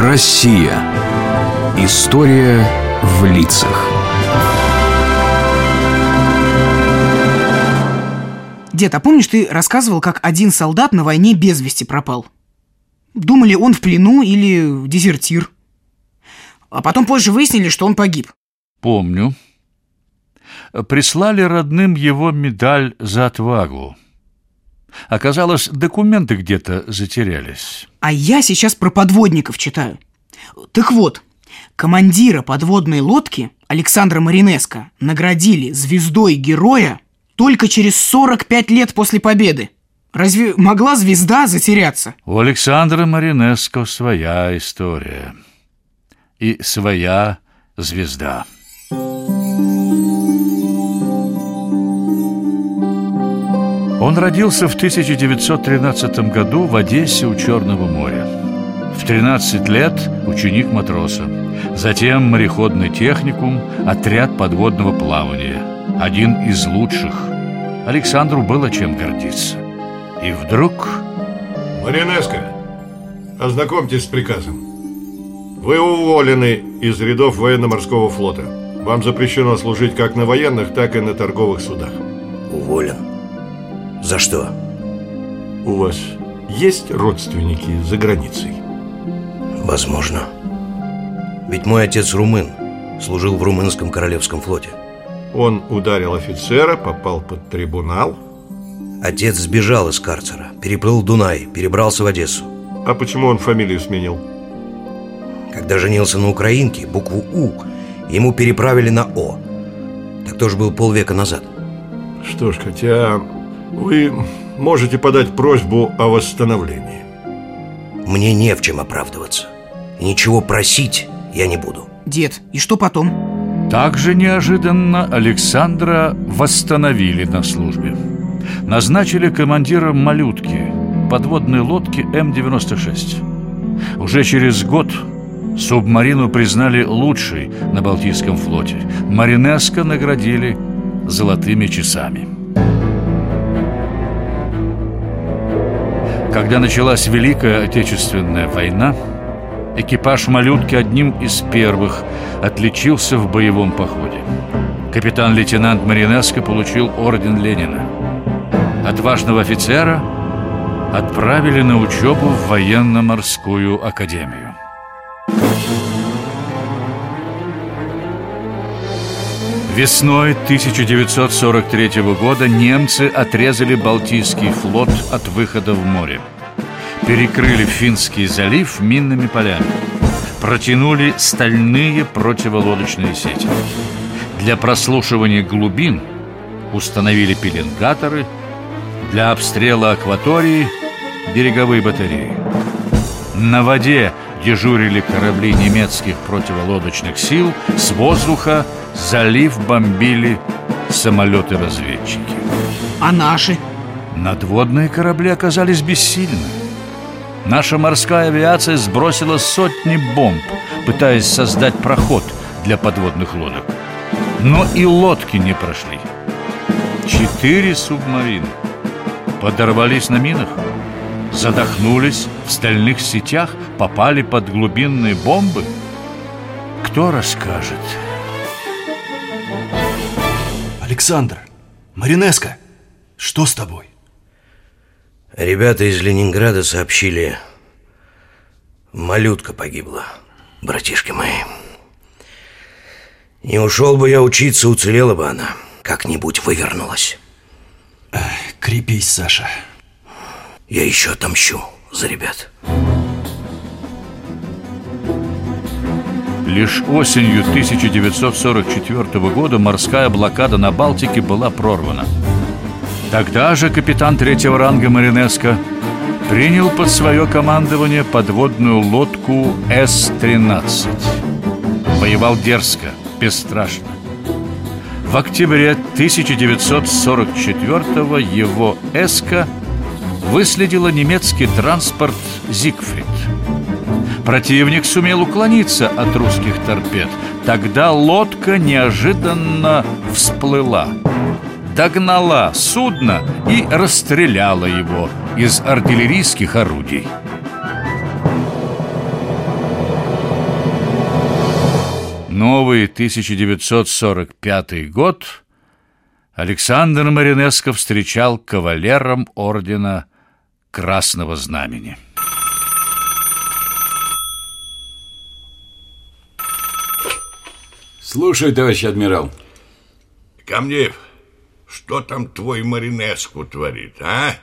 Россия. История в лицах. Дед, а помнишь, ты рассказывал, как один солдат на войне без вести пропал? Думали, он в плену или дезертир. А потом позже выяснили, что он погиб. Помню. Прислали родным его медаль за отвагу. Оказалось, документы где-то затерялись. А я сейчас про подводников читаю. Так вот, командира подводной лодки Александра Маринеско наградили звездой героя только через 45 лет после победы. Разве могла звезда затеряться? У Александра Маринеско своя история. И своя звезда. Он родился в 1913 году в Одессе у Черного моря. В 13 лет ученик матроса. Затем мореходный техникум, отряд подводного плавания. Один из лучших. Александру было чем гордиться. И вдруг... Маринеско, ознакомьтесь с приказом. Вы уволены из рядов военно-морского флота. Вам запрещено служить как на военных, так и на торговых судах. Уволен? За что? У вас есть родственники за границей? Возможно. Ведь мой отец румын, служил в румынском королевском флоте. Он ударил офицера, попал под трибунал. Отец сбежал из карцера, переплыл Дунай, перебрался в Одессу. А почему он фамилию сменил? Когда женился на украинке, букву «У» ему переправили на «О». Так тоже был полвека назад. Что ж, хотя вы можете подать просьбу о восстановлении. Мне не в чем оправдываться. И ничего просить я не буду. Дед, и что потом? Также неожиданно Александра восстановили на службе. Назначили командиром малютки, подводной лодки М-96. Уже через год субмарину признали лучшей на Балтийском флоте. Маринеско наградили золотыми часами. Когда началась Великая Отечественная война, экипаж «Малютки» одним из первых отличился в боевом походе. Капитан-лейтенант Маринеско получил орден Ленина. Отважного офицера отправили на учебу в военно-морскую академию. Весной 1943 года немцы отрезали Балтийский флот от выхода в море. Перекрыли Финский залив минными полями. Протянули стальные противолодочные сети. Для прослушивания глубин установили пеленгаторы, для обстрела акватории – береговые батареи. На воде дежурили корабли немецких противолодочных сил, с воздуха залив бомбили самолеты-разведчики. А наши? Надводные корабли оказались бессильны. Наша морская авиация сбросила сотни бомб, пытаясь создать проход для подводных лодок. Но и лодки не прошли. Четыре субмарины подорвались на минах, задохнулись в стальных сетях, попали под глубинные бомбы. Кто расскажет? Александр, Маринеско, что с тобой? Ребята из Ленинграда сообщили, малютка погибла, братишки мои. Не ушел бы я учиться, уцелела бы она. Как-нибудь вывернулась. Крепись, Саша. Я еще отомщу за ребят. Лишь осенью 1944 года морская блокада на Балтике была прорвана. Тогда же капитан третьего ранга Маринеско принял под свое командование подводную лодку С-13. Воевал дерзко, бесстрашно. В октябре 1944 его «Эска» выследила немецкий транспорт «Зигфрид». Противник сумел уклониться от русских торпед. Тогда лодка неожиданно всплыла. Догнала судно и расстреляла его из артиллерийских орудий. новый 1945 год Александр Маринеско встречал кавалером ордена Красного Знамени. Слушай, товарищ адмирал. Камнеев, что там твой Маринеску творит, а?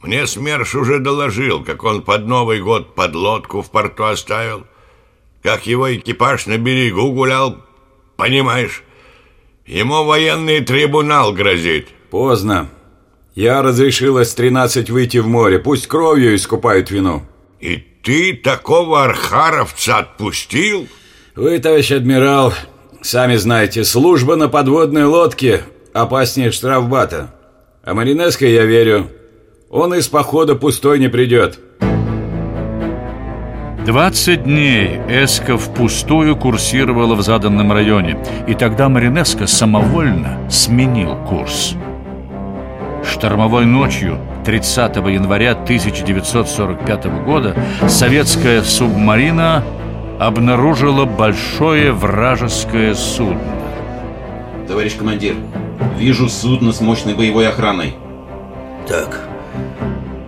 Мне СМЕРШ уже доложил, как он под Новый год подлодку в порту оставил, как его экипаж на берегу гулял, понимаешь? Ему военный трибунал грозит. Поздно. Я разрешил С-13 выйти в море. Пусть кровью искупают вину. И ты такого архаровца отпустил? Вы, товарищ адмирал, сами знаете, служба на подводной лодке опаснее штрафбата. А Маринеско я верю. Он из похода пустой не придет. 20 дней Эска впустую курсировала в заданном районе, и тогда Маринеско самовольно сменил курс. Штормовой ночью 30 января 1945 года советская субмарина обнаружила большое вражеское судно. Товарищ командир, вижу судно с мощной боевой охраной. Так,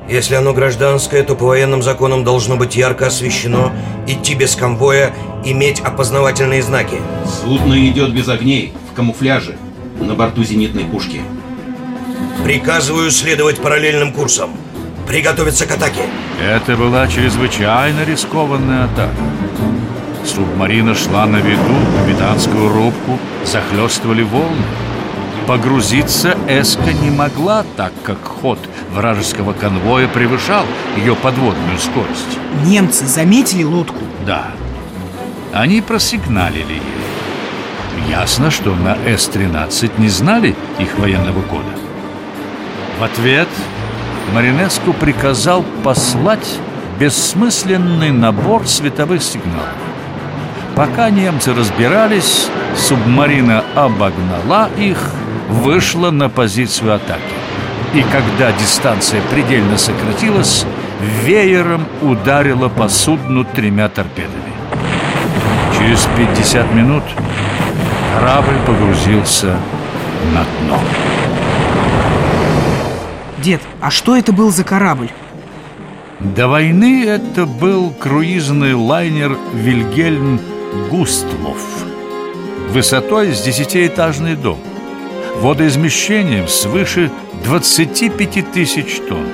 если оно гражданское, то по военным законам должно быть ярко освещено, идти без конвоя, иметь опознавательные знаки. Судно идет без огней, в камуфляже, на борту зенитной пушки. Приказываю следовать параллельным курсам. Приготовиться к атаке. Это была чрезвычайно рискованная атака. Субмарина шла на виду, капитанскую рубку захлестывали волны. Погрузиться Эска не могла, так как ход вражеского конвоя превышал ее подводную скорость. Немцы заметили лодку? Да. Они просигналили ей. Ясно, что на С-13 не знали их военного кода. В ответ Маринеску приказал послать бессмысленный набор световых сигналов. Пока немцы разбирались, субмарина обогнала их вышла на позицию атаки. И когда дистанция предельно сократилась, веером ударила по судну тремя торпедами. Через 50 минут корабль погрузился на дно. Дед, а что это был за корабль? До войны это был круизный лайнер «Вильгельм Густлов» высотой с десятиэтажный дом – водоизмещением свыше 25 тысяч тонн.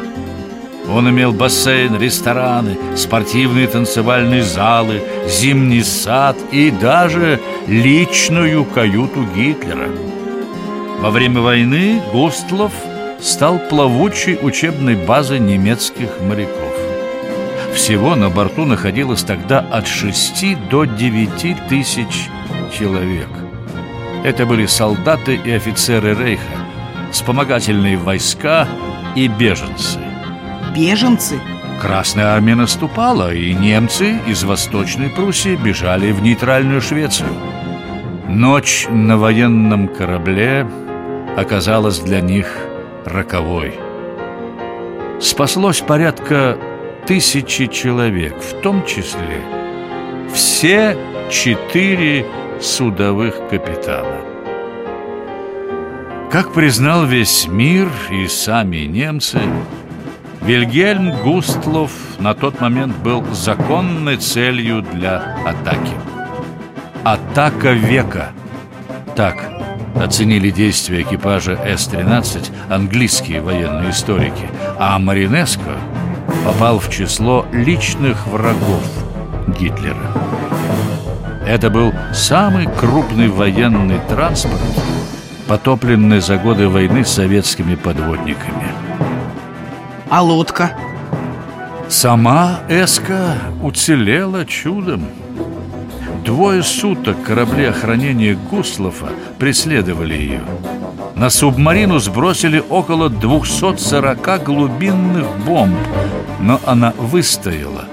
Он имел бассейн, рестораны, спортивные танцевальные залы, зимний сад и даже личную каюту Гитлера. Во время войны Густлов стал плавучей учебной базой немецких моряков. Всего на борту находилось тогда от 6 до 9 тысяч человек. Это были солдаты и офицеры Рейха, вспомогательные войска и беженцы. Беженцы? Красная армия наступала, и немцы из Восточной Пруссии бежали в нейтральную Швецию. Ночь на военном корабле оказалась для них роковой. Спаслось порядка тысячи человек, в том числе все четыре судовых капитана. Как признал весь мир и сами немцы, Вильгельм Густлов на тот момент был законной целью для атаки. Атака века. Так оценили действия экипажа С-13 английские военные историки, а Маринеско попал в число личных врагов Гитлера. Это был самый крупный военный транспорт, потопленный за годы войны советскими подводниками. А лодка? Сама Эска уцелела чудом. Двое суток корабли охранения Гуслова преследовали ее. На субмарину сбросили около 240 глубинных бомб, но она выстояла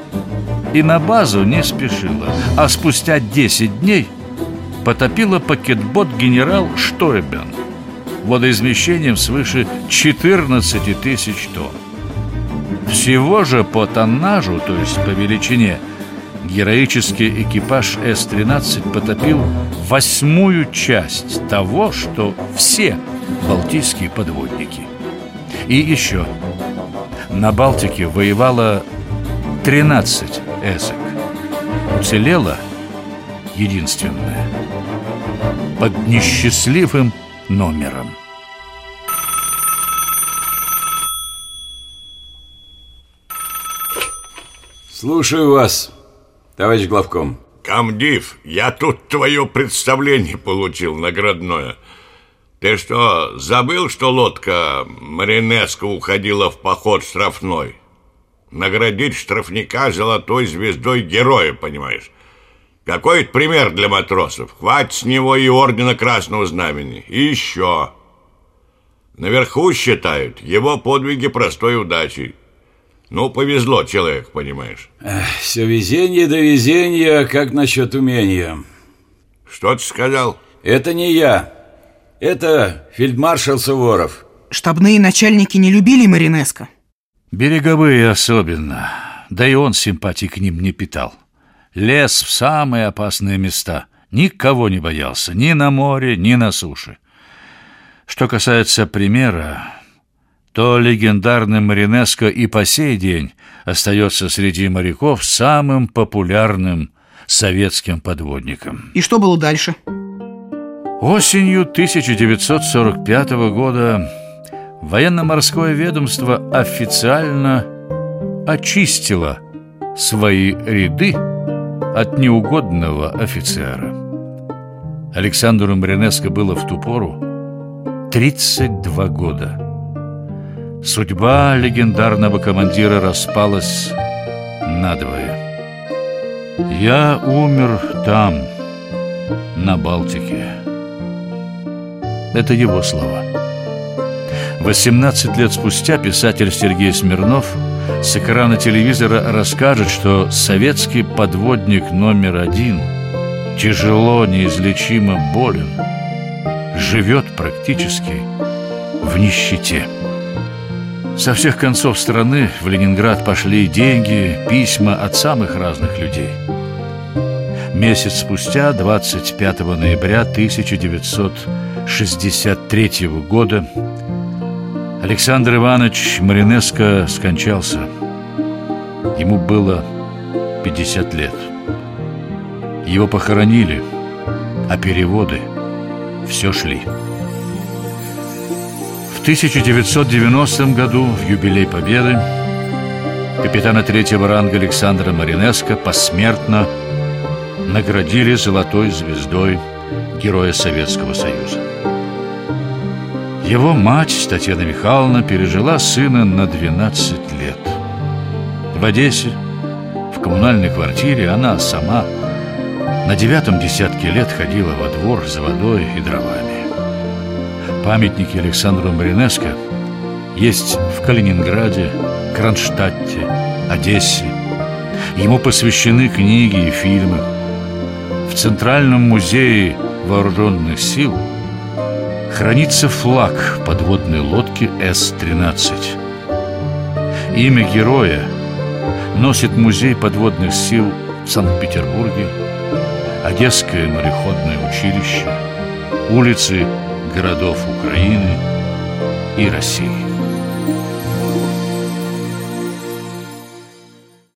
и на базу не спешила, а спустя 10 дней потопила пакетбот генерал Штойбен водоизмещением свыше 14 тысяч тонн. Всего же по тоннажу, то есть по величине, героический экипаж С-13 потопил восьмую часть того, что все балтийские подводники. И еще, на Балтике воевало 13 эсок. Уцелела единственная под несчастливым номером. Слушаю вас, товарищ главком. Камдив, я тут твое представление получил наградное. Ты что, забыл, что лодка Маринеско уходила в поход штрафной? Наградить штрафника золотой звездой героя, понимаешь? Какой это пример для матросов? Хватит с него и ордена Красного Знамени. И еще. Наверху считают его подвиги простой удачей. Ну, повезло человек, понимаешь. Эх, все везение да везение, как насчет умения. Что ты сказал? Это не я. Это фельдмаршал Суворов. Штабные начальники не любили Маринеско? Береговые особенно. Да и он симпатий к ним не питал. Лез в самые опасные места. Никого не боялся, ни на море, ни на суше. Что касается примера, то легендарный Маринеско и по сей день остается среди моряков самым популярным советским подводником. И что было дальше? Осенью 1945 года военно-морское ведомство официально очистило свои ряды от неугодного офицера. Александру Маринеско было в ту пору 32 года. Судьба легендарного командира распалась надвое. Я умер там, на Балтике. Это его слова. 18 лет спустя писатель Сергей Смирнов с экрана телевизора расскажет, что советский подводник номер один тяжело, неизлечимо болен, живет практически в нищете. Со всех концов страны в Ленинград пошли деньги, письма от самых разных людей. Месяц спустя, 25 ноября 1963 года, Александр Иванович Маринеско скончался. Ему было 50 лет. Его похоронили, а переводы все шли. В 1990 году, в юбилей Победы, капитана третьего ранга Александра Маринеско посмертно наградили золотой звездой Героя Советского Союза. Его мать, Татьяна Михайловна, пережила сына на 12 лет. В Одессе, в коммунальной квартире, она сама на девятом десятке лет ходила во двор за водой и дровами. Памятники Александру Маринеско есть в Калининграде, Кронштадте, Одессе. Ему посвящены книги и фильмы. В Центральном музее вооруженных сил хранится флаг подводной лодки С-13. Имя героя носит Музей подводных сил в Санкт-Петербурге, Одесское мореходное училище, улицы городов Украины и России.